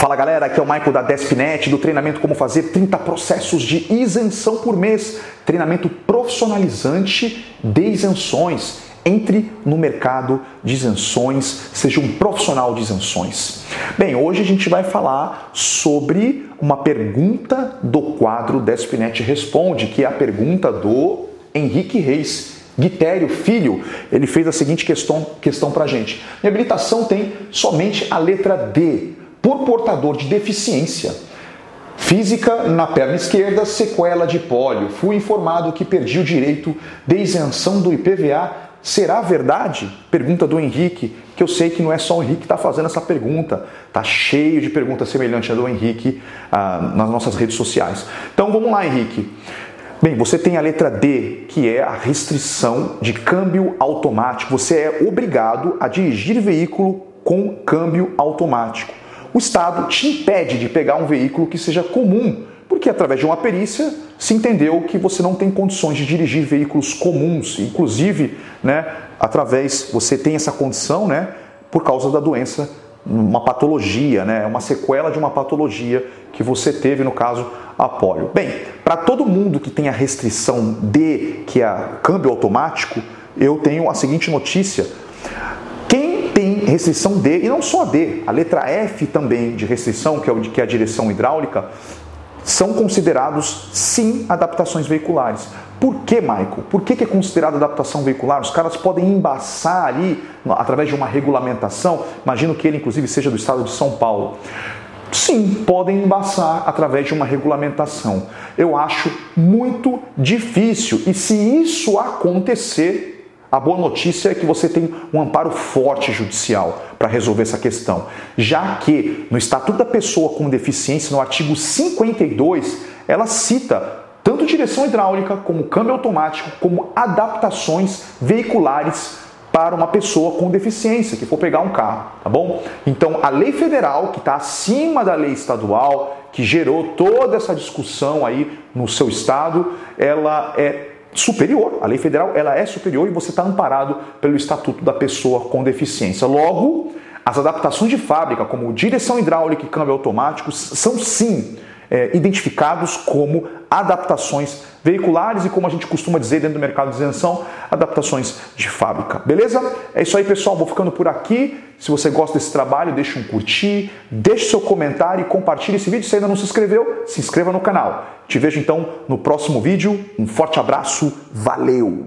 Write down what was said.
Fala galera, aqui é o Michael da Despnet, do treinamento Como Fazer 30 Processos de Isenção por Mês. Treinamento profissionalizante de isenções. Entre no mercado de isenções, seja um profissional de isenções. Bem, hoje a gente vai falar sobre uma pergunta do quadro Despnet Responde, que é a pergunta do Henrique Reis. Guitério Filho, ele fez a seguinte questão, questão para gente. Minha habilitação tem somente a letra D por portador de deficiência física na perna esquerda, sequela de pólio. Fui informado que perdi o direito de isenção do IPVA. Será verdade? Pergunta do Henrique, que eu sei que não é só o Henrique que está fazendo essa pergunta. Tá cheio de perguntas semelhantes a do Henrique ah, nas nossas redes sociais. Então vamos lá, Henrique. Bem, você tem a letra D, que é a restrição de câmbio automático. Você é obrigado a dirigir veículo com câmbio automático o Estado te impede de pegar um veículo que seja comum, porque através de uma perícia se entendeu que você não tem condições de dirigir veículos comuns, inclusive, né, através você tem essa condição, né, por causa da doença, uma patologia, né, uma sequela de uma patologia que você teve no caso a polio. Bem, para todo mundo que tem a restrição D, que é câmbio automático, eu tenho a seguinte notícia: restrição D, e não só D, a letra F também de restrição, que é, o, que é a direção hidráulica, são considerados sim adaptações veiculares. Por que, Michael? Por que, que é considerado adaptação veicular? Os caras podem embaçar ali através de uma regulamentação. Imagino que ele, inclusive, seja do estado de São Paulo. Sim, podem embaçar através de uma regulamentação. Eu acho muito difícil. E se isso acontecer, a boa notícia é que você tem um amparo forte judicial para resolver essa questão, já que no Estatuto da Pessoa com Deficiência, no artigo 52, ela cita tanto direção hidráulica, como câmbio automático, como adaptações veiculares para uma pessoa com deficiência que for pegar um carro, tá bom? Então, a lei federal, que está acima da lei estadual, que gerou toda essa discussão aí no seu estado, ela é superior. A lei federal ela é superior e você está amparado pelo Estatuto da Pessoa com Deficiência. Logo, as adaptações de fábrica, como direção hidráulica e câmbio automático, são sim é, identificados como adaptações veiculares e, como a gente costuma dizer dentro do mercado de isenção, adaptações de fábrica. Beleza? É isso aí, pessoal. Vou ficando por aqui. Se você gosta desse trabalho, deixe um curtir, deixe seu comentário e compartilhe esse vídeo. Se ainda não se inscreveu, se inscreva no canal. Te vejo então no próximo vídeo. Um forte abraço. Valeu!